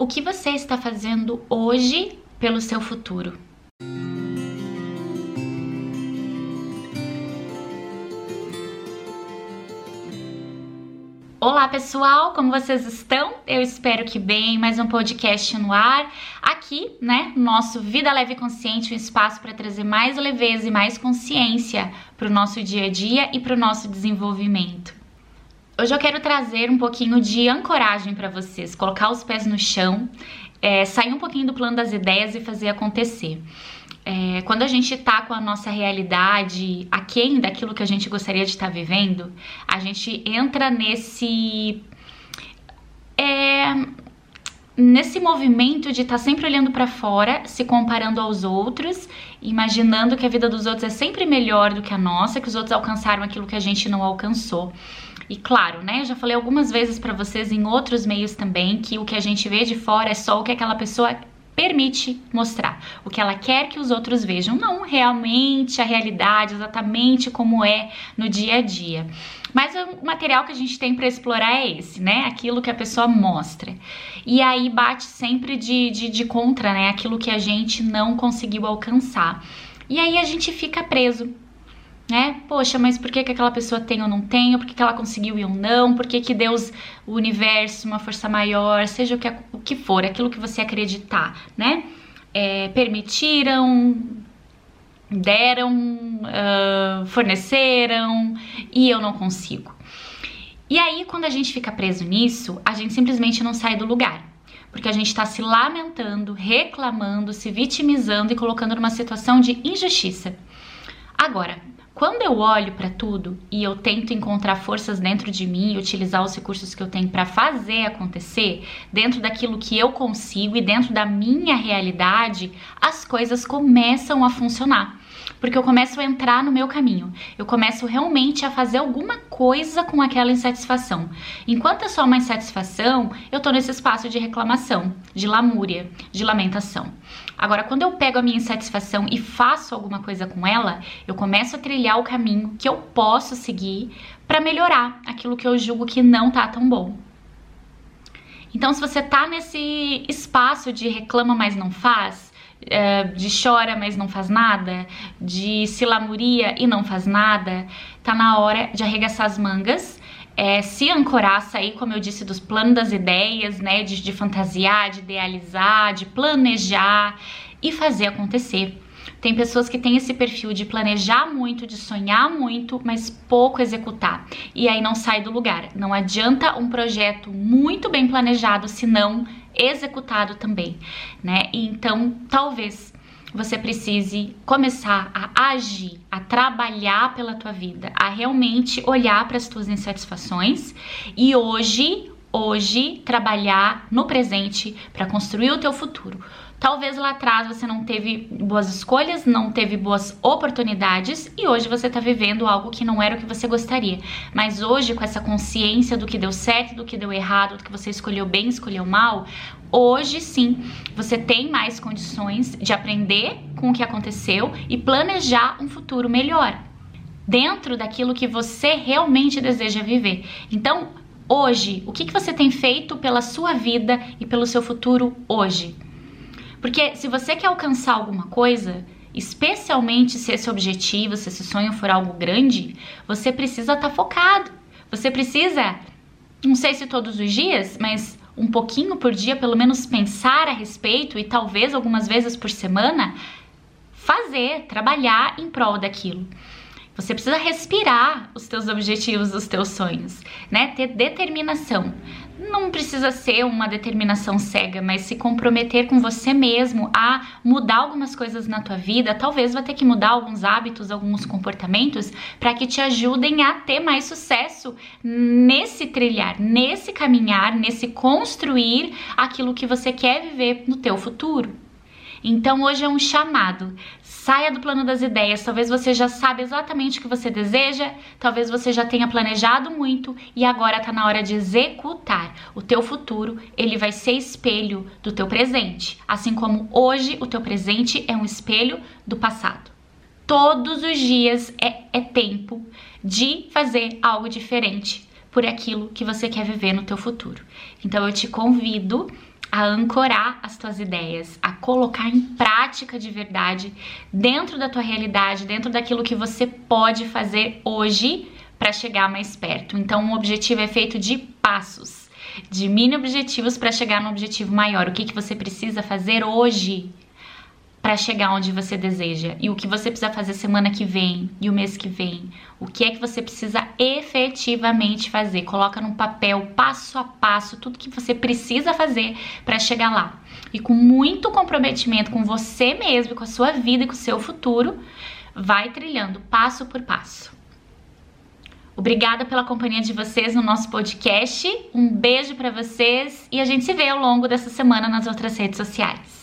O que você está fazendo hoje pelo seu futuro? Olá pessoal, como vocês estão? Eu espero que bem. Mais um podcast no ar. Aqui, né, nosso Vida Leve e Consciente, um espaço para trazer mais leveza e mais consciência para o nosso dia a dia e para o nosso desenvolvimento. Hoje eu quero trazer um pouquinho de ancoragem para vocês, colocar os pés no chão, é, sair um pouquinho do plano das ideias e fazer acontecer. É, quando a gente tá com a nossa realidade aquém daquilo que a gente gostaria de estar tá vivendo, a gente entra nesse. É, nesse movimento de estar tá sempre olhando para fora, se comparando aos outros, imaginando que a vida dos outros é sempre melhor do que a nossa, que os outros alcançaram aquilo que a gente não alcançou. E claro, né, eu já falei algumas vezes para vocês em outros meios também que o que a gente vê de fora é só o que aquela pessoa permite mostrar o que ela quer que os outros vejam, não realmente a realidade, exatamente como é no dia a dia. Mas o material que a gente tem para explorar é esse, né? Aquilo que a pessoa mostra. E aí bate sempre de, de, de contra, né? Aquilo que a gente não conseguiu alcançar. E aí a gente fica preso né? Poxa, mas por que, que aquela pessoa tem ou não tem? Por que, que ela conseguiu e eu não? Por que, que Deus, o universo, uma força maior, seja o que, o que for, aquilo que você acreditar, né? É, permitiram, deram, uh, forneceram e eu não consigo. E aí, quando a gente fica preso nisso, a gente simplesmente não sai do lugar. Porque a gente está se lamentando, reclamando, se vitimizando e colocando numa situação de injustiça. Agora, quando eu olho para tudo e eu tento encontrar forças dentro de mim e utilizar os recursos que eu tenho para fazer acontecer, dentro daquilo que eu consigo e dentro da minha realidade, as coisas começam a funcionar porque eu começo a entrar no meu caminho. Eu começo realmente a fazer alguma coisa com aquela insatisfação. Enquanto é só uma insatisfação, eu tô nesse espaço de reclamação, de lamúria, de lamentação. Agora, quando eu pego a minha insatisfação e faço alguma coisa com ela, eu começo a trilhar o caminho que eu posso seguir para melhorar aquilo que eu julgo que não tá tão bom. Então, se você tá nesse espaço de reclama, mas não faz, de chora, mas não faz nada, de se lamuria e não faz nada, tá na hora de arregaçar as mangas. É, se ancorar, sair, como eu disse, dos planos das ideias, né? De, de fantasiar, de idealizar, de planejar e fazer acontecer. Tem pessoas que têm esse perfil de planejar muito, de sonhar muito, mas pouco executar. E aí não sai do lugar. Não adianta um projeto muito bem planejado se não executado também, né? Então, talvez você precise começar a agir, a trabalhar pela tua vida, a realmente olhar para as tuas insatisfações e hoje, hoje trabalhar no presente para construir o teu futuro. Talvez lá atrás você não teve boas escolhas, não teve boas oportunidades e hoje você está vivendo algo que não era o que você gostaria. Mas hoje, com essa consciência do que deu certo, do que deu errado, do que você escolheu bem, escolheu mal, hoje sim você tem mais condições de aprender com o que aconteceu e planejar um futuro melhor dentro daquilo que você realmente deseja viver. Então, hoje, o que, que você tem feito pela sua vida e pelo seu futuro hoje? Porque se você quer alcançar alguma coisa, especialmente se esse objetivo, se esse sonho for algo grande, você precisa estar tá focado. Você precisa, não sei se todos os dias, mas um pouquinho por dia, pelo menos pensar a respeito e talvez algumas vezes por semana, fazer, trabalhar em prol daquilo. Você precisa respirar os teus objetivos, os teus sonhos, né? Ter determinação. Não precisa ser uma determinação cega, mas se comprometer com você mesmo a mudar algumas coisas na tua vida, talvez vá ter que mudar alguns hábitos, alguns comportamentos para que te ajudem a ter mais sucesso nesse trilhar, nesse caminhar, nesse construir aquilo que você quer viver no teu futuro. Então hoje é um chamado. Saia do plano das ideias. Talvez você já sabe exatamente o que você deseja, talvez você já tenha planejado muito e agora está na hora de executar. O teu futuro, ele vai ser espelho do teu presente, assim como hoje o teu presente é um espelho do passado. Todos os dias é, é tempo de fazer algo diferente por aquilo que você quer viver no teu futuro. Então eu te convido a ancorar as tuas ideias, a colocar em prática de verdade dentro da tua realidade, dentro daquilo que você pode fazer hoje para chegar mais perto. Então, o objetivo é feito de passos, de mini objetivos para chegar no objetivo maior. O que, que você precisa fazer hoje para chegar onde você deseja e o que você precisa fazer semana que vem e o mês que vem. O que é que você precisa efetivamente fazer? Coloca num papel passo a passo tudo que você precisa fazer para chegar lá. E com muito comprometimento com você mesmo, com a sua vida e com o seu futuro, vai trilhando passo por passo. Obrigada pela companhia de vocês no nosso podcast. Um beijo para vocês e a gente se vê ao longo dessa semana nas outras redes sociais.